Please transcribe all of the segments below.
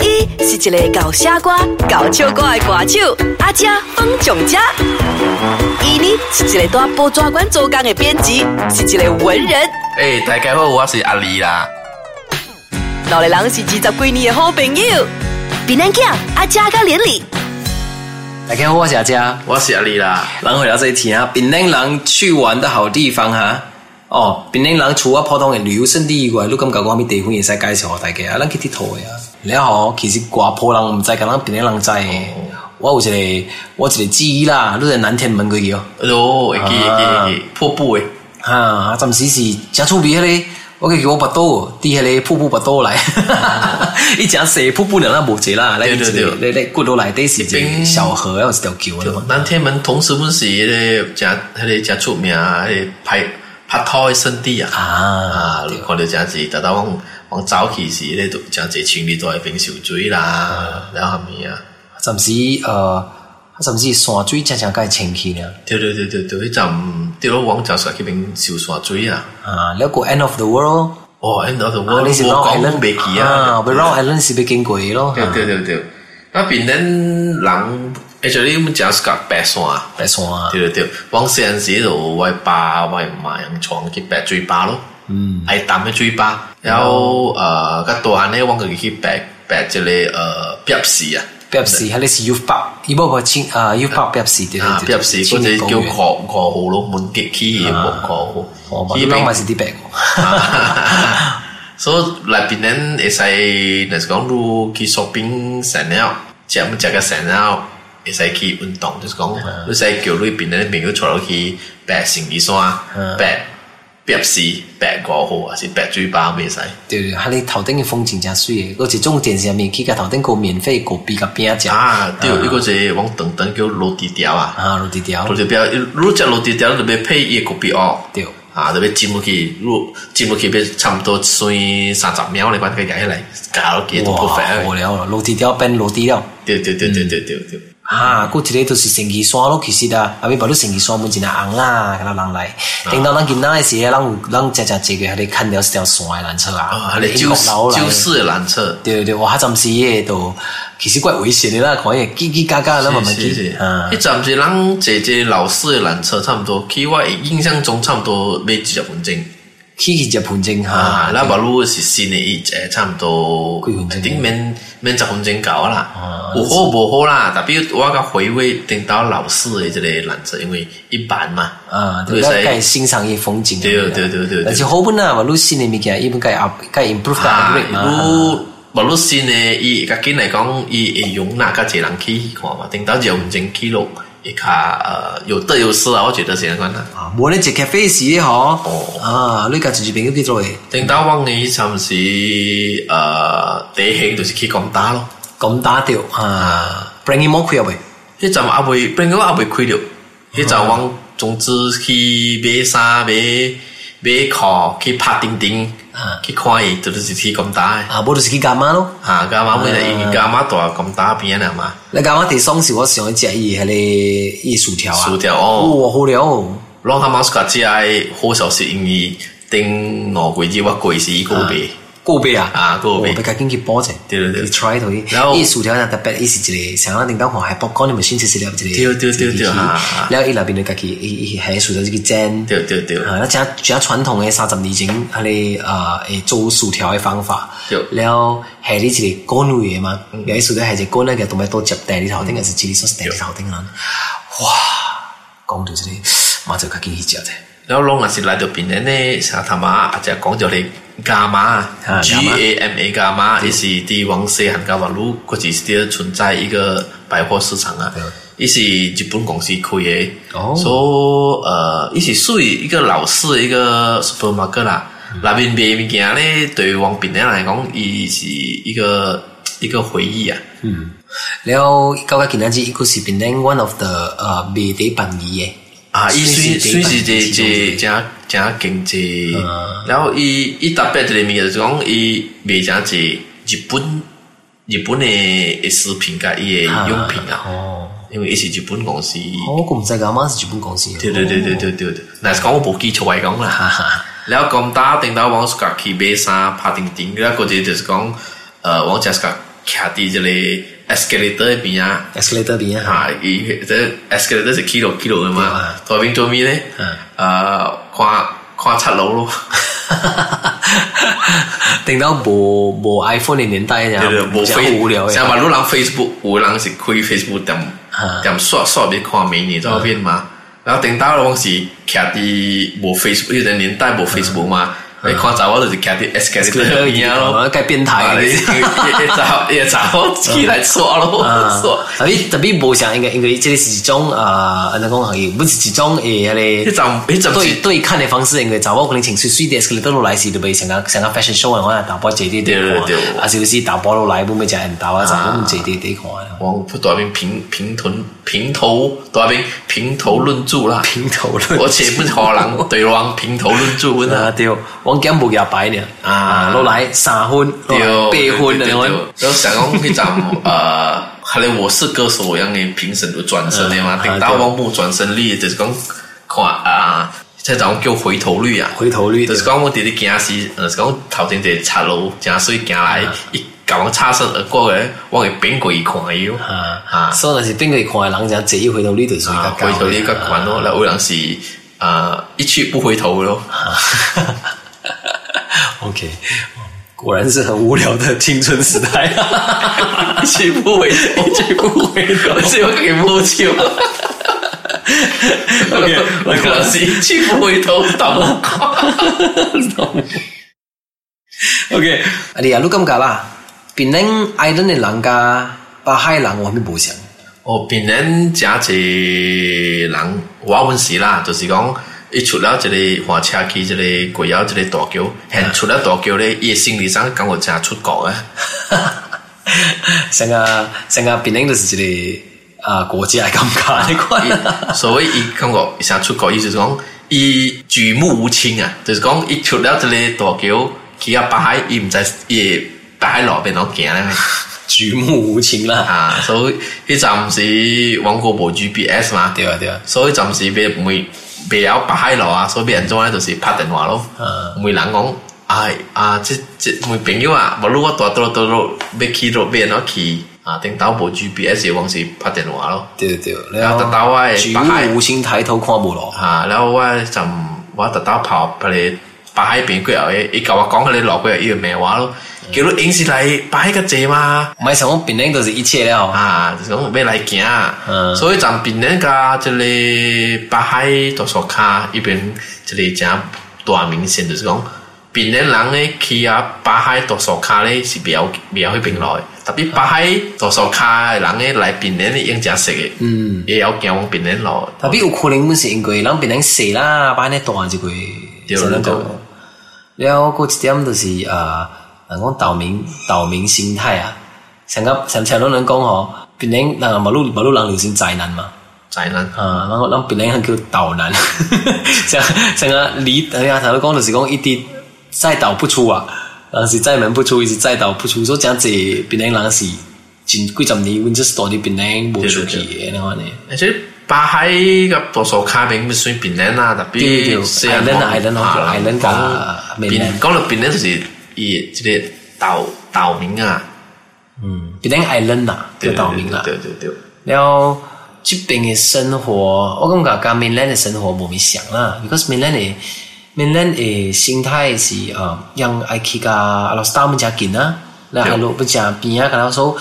伊是一个搞傻瓜、搞笑歌的歌手，阿嘉方强嘉。伊呢是一个在报纸馆做工的编辑，是一个文人。诶，大家好，我是阿丽啦。老年人是二十几年的好朋友，平南港阿嘉跟连丽。大家好，我是阿嘉，我是阿丽啦。然后聊这一题啊，平南人去玩的好地方哈。哦，平南人除了普通的旅游胜地以外，你感觉我们地方也是介绍下大家啊？咱去佚佗呀。你好，其实刮婆人毋知，咁样平天浪在。我有一个，我个记忆啦，都在南天门嗰个哟。记会记，瀑布诶，啊，暂时是加出名咧。我叫叫我把刀，底下咧瀑布把刀来，一讲水瀑布人啦无钱啦。对个对，来来鼓落来，底是小河还是条桥？南天门同时不是咧加，喺咧加出名啊，拍拍拖一圣地啊啊，看能这样子得到我。往早期时咧，就成只船喺都喺边烧水啦。然后后啊，甚至呃，甚至山水渐正开始清气啦。掉掉掉掉掉呢阵，掉咗往早上去冰烧山水啊。啊，了后过 End of the World。哦，End of the World，你是系南极啊，不 round Ireland 是北京过去咯。对对对对，那边啲人，诶，即系你们讲是讲白山啊，白山啊。对对对，往前时就为霸为埋创起白嘴巴咯。嗯，系淡嘅嘴巴。然后呃，個多下呢，我佢去白白一個呃，表示啊，表示，係你是 U 八，伊冇個清啊 U 八表示对对对，表示，或者叫考考好咯，门跌起嘢冇考好，伊幫咪是啲白。所以內邊人也是，那是讲如去 shopping 成了，食唔食個成了，也是去运动，就是讲，會使叫內邊人朋友坐落去白成二山，白。白是白五河，还是白嘴巴未使？对对，喺你头顶嘅风景真衰，嗰只种电视目上面，佢架头顶个免费个 B 甲边一只。啊，对，一个就往等等叫落地条啊，啊，落地条。落地条，如果只落地条，你咪配一个 B 哦。对，啊，就别浸目去，录节去，期，咪差不多算三十秒你把佢夹起来，搞几多部分。哇，聊了，落地条变落地钓。对对对对对对对。啊，过去嘞都是星期三咯，其实的，阿尾把那神机山门前啊，阿拉人来，等到咱今仔的时，候，咱咱姐姐姐姐还得看到是条山的缆车啊，还是老老式的缆车，对对对，哇，暂时也都其实怪危险的啦，可以叽叽嘎嘎，那么慢，去，嗯，暂时咱姐姐老式的缆车差不多，据我印象中差不多没几十分钟。之前就盤整下，那把路是新的，一隻差不多，顶面面就分钟夠啦。有好无好啦，特别我个回味等到老师的即个难色因为一般嘛。啊，对，要对，欣赏啲风景，对对对对，而且好邊嗱，我路新的物件，一般该啊该可 improve 翻。路，我路新伊依家来讲，伊会用嗱個多人去看嘛，等到十分钟记录。一卡，呃，有得有失啊，我觉得这样讲啦。啊，我咧只开飞时吼，啊，你家自己朋友要做诶。等到往年，伊时是，呃，一兴就是去攻打咯，攻打掉，啊，不然伊冇亏啊未。迄阵阿未，不然个阿未亏掉，迄阵往，总之去买衫买。别看去拍钉钉，去看伊，都是是去攻打的。啊，无就是去干玛咯。啊，伽玛，我们是用伽玛在攻打边啊嘛。你伽玛第双时我喜欢食伊，下咧伊薯条啊。薯条哦，哇好料。让他妈暑家起来，好烧是因为顶两鬼日，我鬼死伊个鼻。过边啊，啊，我边，赶紧去包着，对对对，出一头去。然后，一薯条上特别一是一个，像咱领导话，还包搞你们新知识了一个，对对对对对然后那边的家己伊还薯条自个蒸，对对对。啊，那加其传统的三十年前，他的啊诶做薯条的方法。然后，还里是干肉嘛？有些薯条还是干那个，东埋都接蛋里头顶还是汁说是蛋里头顶啊。哇，讲到这里，马上家紧去吃去。然后攞嗱是来到平呢，咧，他妈嘛，就讲咗你伽马，G A M A 伽马，亦是伫旺西恒伽华路嗰是伫存在一个百货市场啊，亦是日本公司开嘅，所以，呃，伊是属于一个老式一个 supermarket 啦。那边卖物件咧，对于王平南来讲，伊是一个一个回忆啊。嗯，然后到咗近年，只亦都是平南 one of the，呃卖得便宜嘅。啊，虽虽然是在正正经济，然后伊伊特别的件就是讲伊卖真济日本日本的食品甲伊的用品啊，因为伊是日本公司。我估唔知个嘛是日本公司。对对对对对对，那是讲我无记错位讲啦。然后讲打订到王石格去买衫，拍定定，然后个只就是讲呃王石格徛伫这里。escalator 边啊？escalator 边啊？嚇！即 escalator kilo，kilo 嘅嘛。圖边做咩咧？啊，看看七楼咯。等到无无 iPhone 嘅年代，然无非无聊。想马路人 Facebook，有人是开 Facebook 点点刷刷啲看美女照片嘛？然后等到嗰时，睇啲无 Facebook，有啲年代无 Facebook 嘛？你看查某都是看啲 S K t 一样咯，咁变态嘅，一杂一杂我起来错咯，错。你特别无想，应该应该即个时钟啊，啊，那工行业不是时钟诶，你咧对对看嘅方式，应该杂货可能情绪水一 S K 都落来时，就俾成啊成啊，fashion show 我啊打包折叠啲款，啊就是打包落来，不咪就打包打包折叠啲款。往大面平平头平头，大面平头论著啦，平头，而且不许人对往平头论著，啊对。望江不也摆呢？啊，落来三分、八分的。就像讲呃，我是歌手我样，你评审转身的嘛，顶到望江转身率就是讲看啊，这张叫回头率啊，回头率就是讲我伫哩惊死，就是讲头前在擦路，正衰惊来，一讲擦身而过咧，我系边个一看要？哈，所以那是边个看的人就这一回头率就是高。回头率一高咯，那可能是一去不回头咯。OK，果然是很无聊的青春时代，一去不回，一去不回头，只有给抛弃嘛。OK，老师一去不回头，懂吗？懂。OK，阿弟啊，路干讲啦？别人爱人的人家，把海浪我们不想。哦，别人家这人，我问谁啦？就是讲。伊出了这个火车去这个贵阳这个大桥，现出了大桥伊诶心理上感觉像出国啊，哈哈。像啊像啊，别人的是一个啊国家感觉，所谓伊感觉像出国，意思讲伊举目无亲啊，就是讲伊出了一个大桥，其他巴海，伊唔在，也巴海那边拢行咧。举目无亲啦。啊，所以伊暂是网国无 GPS 嘛，对啊对啊，所以是时袂。别有北海路啊，所以别人做呢就是拍电话咯，问人讲，哎，啊，即即问朋友啊，无如果大多多多要去咯，别人去啊，顶导无 G P S 又忘记拍电话咯，对对对，然后北海，举头无心抬头看无咯，啊，然后我从我从跑别。北海平攰又，伊甲我讲迄个老嗰伊叫骂话咯？叫硬是来嚟海个字嘛？毋爱成日平靓就是一切了。啊，就是咩嚟来行。所以从平靓家，这里北海多数卡，一边这里正多明显，就是讲平靓人咧，去啊北海多数卡咧，是唔晓唔晓去平落特别北海多数卡诶人咧，来平靓咧用正食嘅，嗯，也晓惊往平靓落。特别有可能是身应该谂平靓细啦，摆啲大一佢，就那多。然后过一点就是啊，人讲岛民，岛民心态啊，像个像像老人讲吼，平人那马路马路人流行宅男嘛，宅男啊，然后然后平宁很叫岛男，像 像个离等下他湾讲就是讲一滴再岛不出哇，但是在门不出，一直在岛不出，说以讲这平人人是几几十年，就是岛里平人不出去然后呢？而且。把喺咁多数卡平不算平靓啊，特别西冷啊、爱尔兰啊、爱尔兰讲，讲到平靓就是一个岛岛民啊，嗯，平靓爱冷啊，啲岛民啊，对对对。然后这边嘅生活，我感觉跟平靓嘅生活唔咪想啦，因为平靓嘅平靓嘅心态是啊，让埃及加阿拉斯达木家近啊，然后不讲边啊，佢哋说。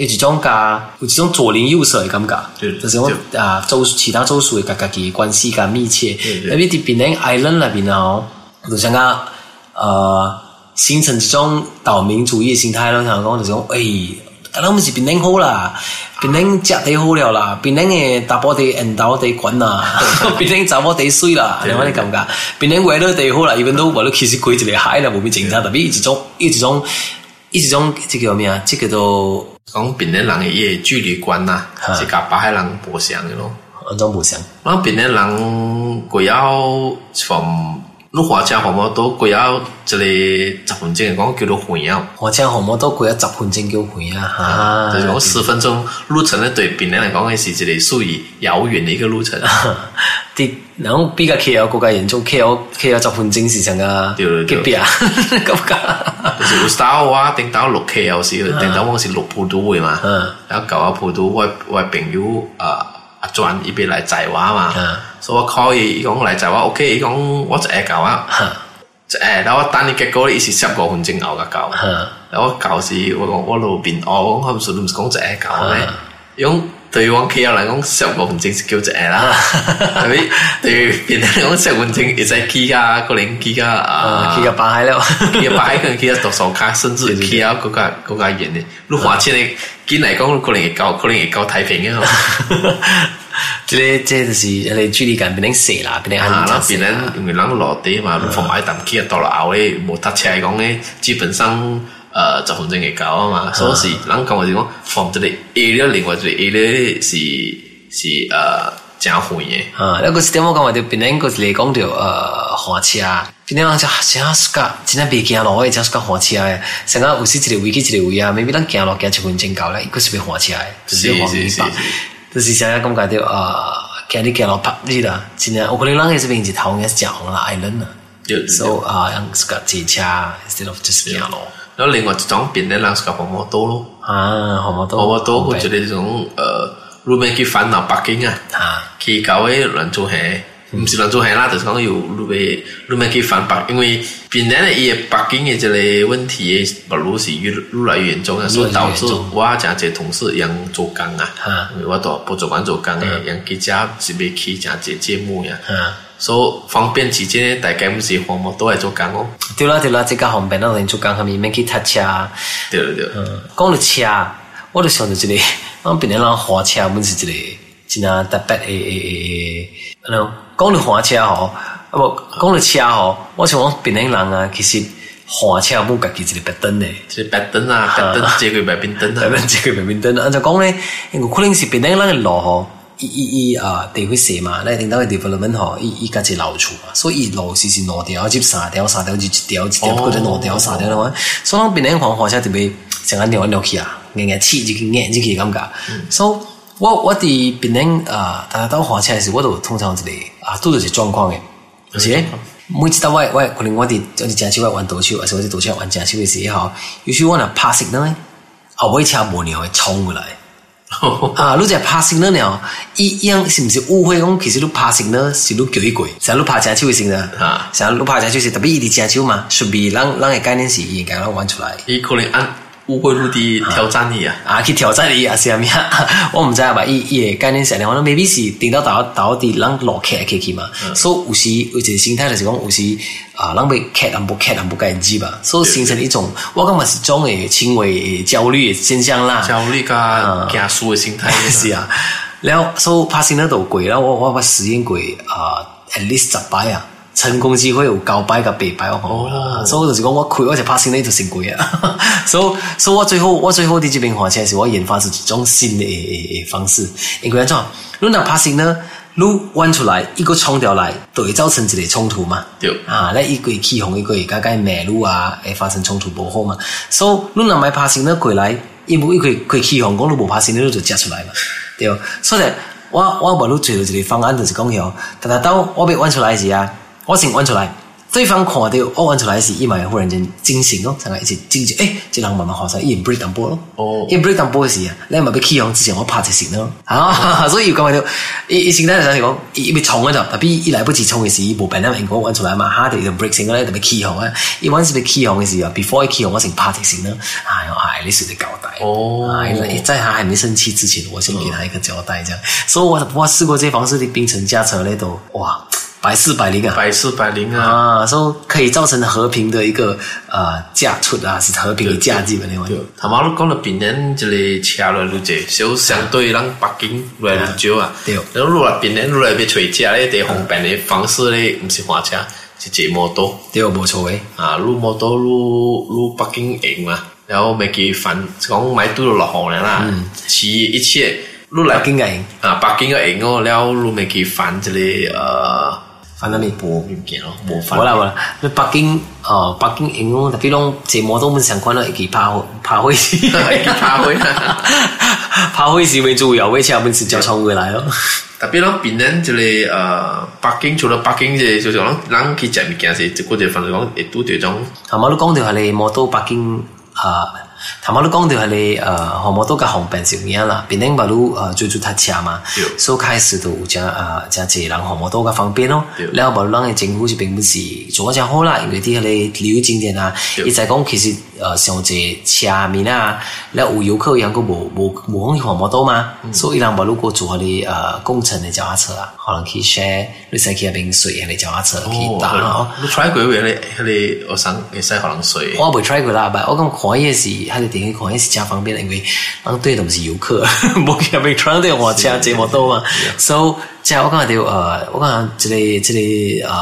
一種有一种左邻右舍的感觉，就是我啊周其他周賃的家家己关系更密切。喺邊啲邊寧愛人嗱边啊，我就想講，啊形成一种岛民主义的心态咯，想讲就講，哎，今咱们是邊寧好啦，邊寧食得好料啦，邊寧嘅大包地人頭地滾啦，邊寧走波地水啦，你話你感觉？邊寧外陸地好啦，一般都外陸其实规一个海啦，无咩競爭特別一種，一種，一这即叫咩啊？即叫做。讲平南人嘅一距离观呐，是甲北海人步行诶咯，安怎步行。那平南人过要从陆火车河某到过要这里十分钟，讲叫做远啊。陆华江河某过要十分钟叫远啊。就是讲十分钟路程，对平南人讲是一个属于遥远的一个路程。嗱，比较 K.O. 国家严重 K.O. K.O. 集訓正时辰啊？咁邊啊？咁噶？我打嘅話，顶到六 k 有时，顶到我是六普都会嘛。然后舊啊普渡我我朋友啊，阿转一邊来载我嘛。所以我可以讲来载我 o k 讲我就係搞啊。就然后我等你结果，伊是十钟后正咬一然我搞时我我路哦，我唔係唔係讲就係搞嘅，用。對於王企有能講石換證是叫做誒啦，係 咪？對，讲十講石換證，而家幾家個零幾家啊？幾家擺喺咧？幾家擺喺跟幾家讀數卡，甚至幾家嗰家嗰家人你，路華千咧，幾嚟講，可能也高，可能也高太平嘅嗬。即係即係時，你注意力俾人射啦，俾人啊！俾人用嘅人落地嘛，路房買淡，幾家倒落嚟冇搭車講呢，基本上。呃，十分钟嘅交啊嘛，所以諗讲我就講房質咧，A 咧，另外就 A 咧是是誒交远嘅。啊，个時點我讲話就邊啲嗰是嚟讲就呃，火车，啊，邊啲人就真下時搞，前下別驚咯，我哋就時搞還車啊。成日有时一己維去一己維啊，未必咱驚咯，驚出份證交咧，嗰時咪還車，就係還一百。就是想下咁解就誒，見你驚咯，怕你啦。前下我可能人喺是只頭，我係驚紅啦，愛冷啦。就啊，，instead of just 惊咯。有另外一种变咧，人是搞紅魔多咯。啊，紅魔多，紅魔多，觉得係种呃，路面去烦恼北京啊。啊，去搞个乱做鞋，唔是乱做鞋啦，就讲有路面路面基反白筋。因為的咧，依個白筋嘅問題，不如是越越来越严重啊，所以导致我家姐同事養做工啊，我都不做工做工嘅，養佢家就俾去家姐节目呀。所以方便直接，大家不是方便都来做工哦。对啦对啦，这个方便那人做工，后面去踏车。对了对了，讲了车，我就想到这里。我们平宁人花车不是这里，只能特别诶诶诶。然后讲了花车哦，啊不，讲了车哦，我想我们平人啊，其实花车不家己这里白灯就是白灯啊，白灯这个白边灯啊，这个白边灯啊，就讲呢，我可能是平宁人的路哦。依依依啊，地方蛇嘛，你等到 development 嗬，依依家己流出，所以老路是攞掉，接三条三条就一条，嗰两条，掉条的话，所以俾人看火车特别像安地方落去啊，硬硬黐住佢，硬住佢感觉，所以我我的病人啊，但家到化晒时，我都通常个啊，都系个状况嘅。而且每次到我外，可能我哋我哋江西外玩多啲，或者我倒多啲玩正西嘅时候，有时玩若拍食呢，后尾车无让牛会冲过来。吼 吼啊你这拍新了了一样是不是误会讲其实你拍新了是你叫伊过来想要你拍正手是不是啊想你拍正手是特别伊的正手嘛顺便咱咱的概念是伊会甲咱玩出来伊可能按乌龟入地挑战你啊，啊去挑战你啊，是啊咪 我唔知啊吧，一一个概念上咧，我谂未必是顶到到到底啷落开 k 去嘛，所以有时有一个心态就是讲，有时啊啷咪开还不开还不敢接吧，所以形成一种我感觉是种诶轻微焦虑现象啦，焦虑加假输的心态也 是啊，然后所以怕是那都贵啦，我我我实验贵啊，at least 十摆啊。成功机会有高摆个、低摆哦，啦，所以就是讲我亏，我就爬行呢，就成亏啊。所以，所以我最后，我最后的这边话，其是我研发出一种新的诶诶方式。你关注，如果爬行呢，路弯出来一个冲掉来，都会造成一个冲突嘛？对。啊，那一个起红，一个大概迷路啊，会发生冲突不好嘛？所以，如果没呢，过来，不一可可以起红，呢，就夹出来嘛。对。所以，我我把我找到一个方案，就是讲样，但到我被弯出来时啊。我先搵出来，对方看到我搵出来时，一咪忽然间惊醒咯，成佢一直惊醒，诶，即刻慢慢下生，一唔 break down 波咯，一唔 break down 波嘅时啊，你咪俾气红，之前我拍住先咯，所以咁样，一一先得就哋讲一唔冲啊，特别一来不及冲嘅时，一部病啊，我搵出嚟嘛，下头就 break 先嘅咧，特别气红啊，一般 n 被 e 俾气嘅时啊，before 起红我先拍住先咯，唉唉，呢事就交代，哦，在他还没生气之前，我先给他一个交代，这样，所以我我试过些方式的冰城家车咧都，哇！百试百灵啊，百试百灵啊，啊，说可以造成和平的一个呃嫁出啊，是和平的嫁接嘛，对。他都讲了，比人这里吃了六只，就相对让北京来六少啊。对。然后如果比人来被吹起来的地方，比方式嘞，不是花家，是这么多。对，不错诶，啊，撸毛多撸撸北京赢嘛。然后没给反讲买多了落行了啦，是一切北京赢啊，北京个赢哦。然后没给反这里呃。反正你播唔见咯，冇啦冇啦，北京啊，北京影咯，特别當謝幕都唔想開咯，一起拍拍開，一起拍開，拍開時為主要，我以是叫創回来咯。特别當邊人就是呃，北京除了北京嘅，就係講南區接唔見事，就過就反而講一多隊長。係咪都講到係你冇到北京啊？他们都讲的你呃，项目都噶方便就样啦，毕竟不如呃做做他吃嘛，所以开始都有些呃，有些人项目都噶方便咯。然后不如那些政府是并不是做上好啦，因为啲下你旅游景点啊，一再讲其实。呃，上一车面啦，那有游客，人家讲无无无可能环保到吗？所以咱如果做下哩呃工程的脚踏车啊，可能去 s 你再去那冰水，下哩脚踏车去打咯。你 try 过未哩？下哩我想你先喝冷水。我未 try 过啦，但，我感看也是，还是等于看也是较方便因为咱对的不是游客，无可能穿的鞋这么多嘛，so。在我感觉着，呃，我感觉这里这里呃，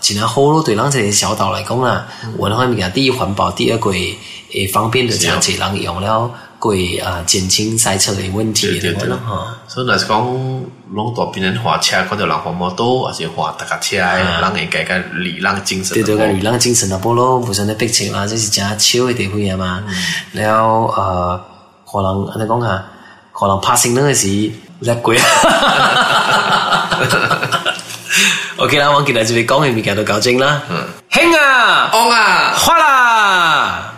尽量好咯。对咱这些小岛来讲啊，我的话你看，第一环保，第二个也方便的，这样子用了，贵啊，减轻塞车的问题，对对对。所以若是讲，拢大边人划车，看到人红摩多，还是划大车，人也改革礼让精神。对对对，礼让精神啊，不咯，不像那北青嘛，这是加潮的地方嘛。然后呃，可能尼讲啊，可能拍戏那个是叻鬼。OK 啦，我今在就里讲，还没讲到搞精啦。嗯，兴啊，旺啊，花啦！